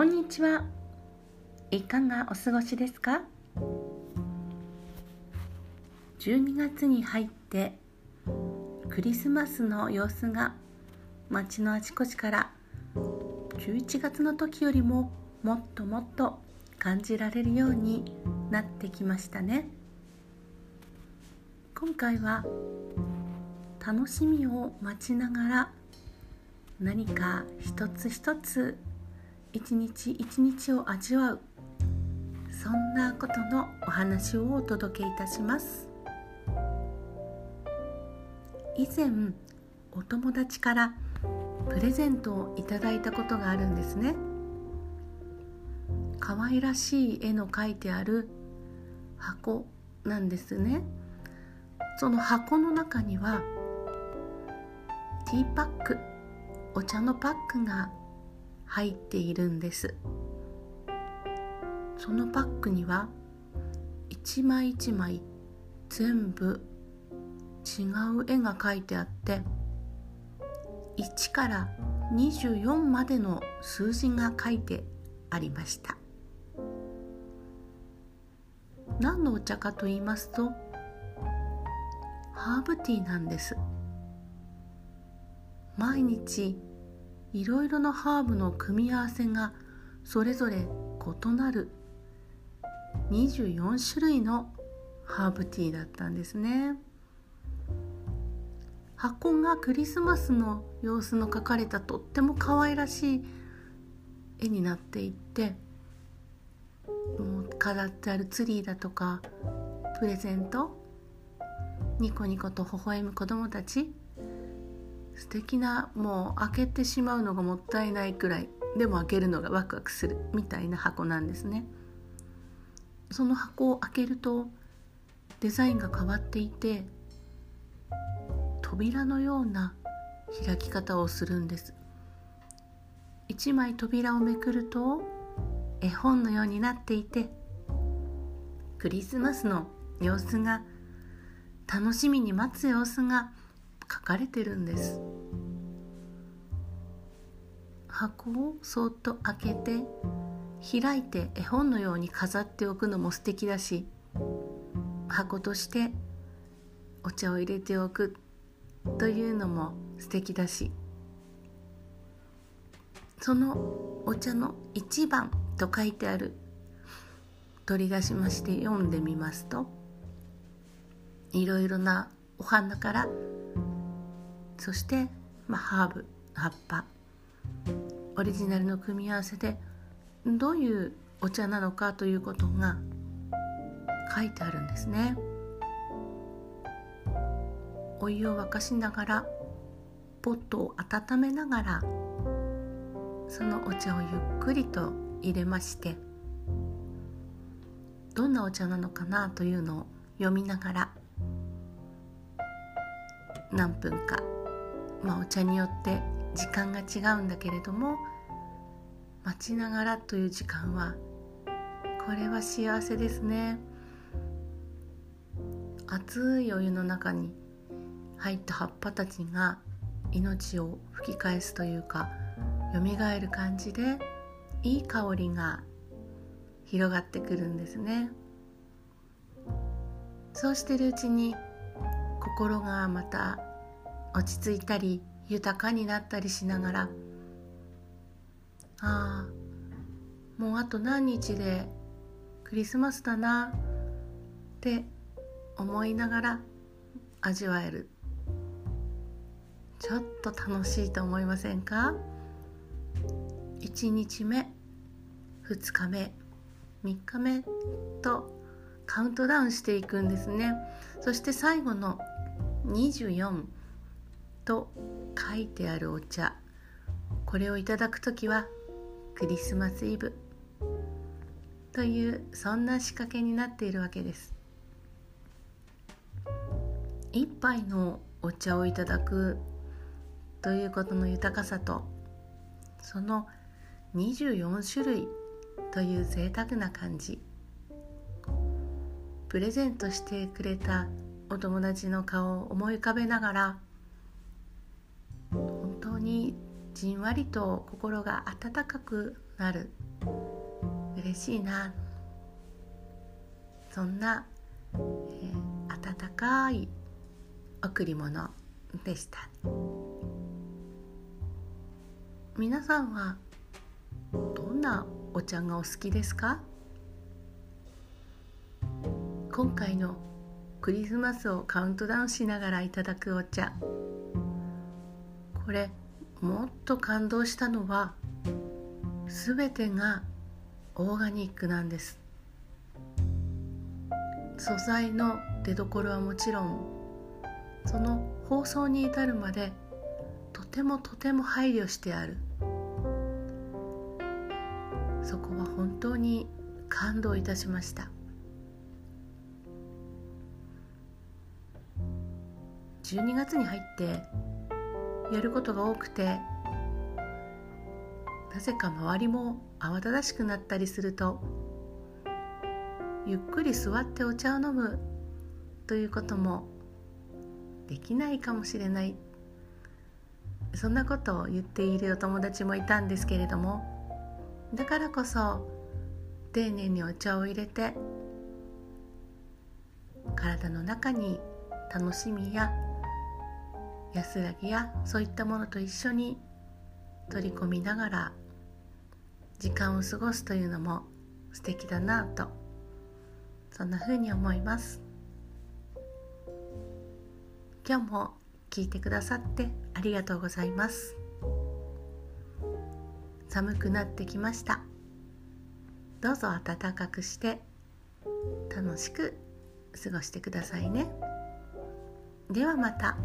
こんにちは。いかがお過ごしですか？12月に入ってクリスマスの様子が街のあちこちから11月の時よりももっともっと感じられるようになってきましたね。今回は楽しみを待ちながら何か一つ一つ一日一日を味わう。そんなことのお話をお届けいたします。以前お友達からプレゼントをいただいたことがあるんですね。可愛らしい絵の描いてある箱なんですね。その箱の中にはティーパックお茶のパックが入っているんです。そのパックには一枚一枚全部違う絵が描いてあって1から24までの数字が書いてありました。何のお茶かと言いますとハーブティーなんです。毎日いろいろなハーブの組み合わせがそれぞれ異なる24種類のハーブティーだったんですね。箱がクリスマスの様子の描かれたとっても可愛らしい絵になっていってもう飾ってあるツリーだとかプレゼントニコニコと微笑む子供たち素敵なもう開けてしまうのがもったいないくらいでも開けるのがワクワクするみたいな箱なんですね。その箱を開けるとデザインが変わっていて扉のような開き方をするんです。一枚扉をめくると絵本のようになっていてクリスマスの様子が楽しみに待つ様子が書かれてるんです。箱をそっと開けて開いて絵本のように飾っておくのも素敵だし箱としてお茶を入れておくというのも素敵だしそのお茶の一番と書いてある取り出しまして読んでみますといろいろなお花からそして、まあ、ハーブ葉っぱ。オリジナルの組み合わせでどういうお茶なのかということが書いてあるんですね。お湯を沸かしながらポットを温めながらそのお茶をゆっくりと入れましてどんなお茶なのかなというのを読みながら何分かまあ、お茶によって時間が違うんだけれども待ちながらという時間はこれは幸せですね。熱いお湯の中に入った葉っぱたちが命を吹き返すというかよみがえる感じでいい香りが広がってくるんですね。そうしてるうちに心がまた落ち着いたり豊かになったりしながら。ああもうあと何日でクリスマスだなって思いながら味わえる。ちょっと楽しいと思いませんか？1日目2日目3日目とカウントダウンしていくんですね。そして最後の24と書いてあるお茶。これをいただく時はクリスマスイブ。というそんな仕掛けになっているわけです。一杯のお茶をいただくということの豊かさとその24種類という贅沢な感じ。プレゼントしてくれたお友達の顔を思い浮かべながら当にじんわりと心が温かくなる。嬉しいな。そんな、えー、温かい贈り物でした。皆さんはどんなお茶がお好きですか？今回のクリスマスをカウントダウンしながらいただくお茶。これもっと感動したのは全てがオーガニックなんです。素材の出どころはもちろんその包装に至るまでとてもとても配慮してある。そこは本当に感動いたしました。12月に入ってやることが多くてなぜか周りも慌ただしくなったりするとゆっくり座ってお茶を飲むということもできないかもしれない。そんなことを言っているお友達もいたんですけれどもだからこそ丁寧にお茶を入れて体の中に楽しみや安らぎやそういったものと一緒に取り込みながら時間を過ごすというのも素敵だなとそんな風に思います。今日も聞いてくださってありがとうございます。寒くなってきました。どうぞ暖かくして楽しく過ごしてくださいね。ではまた。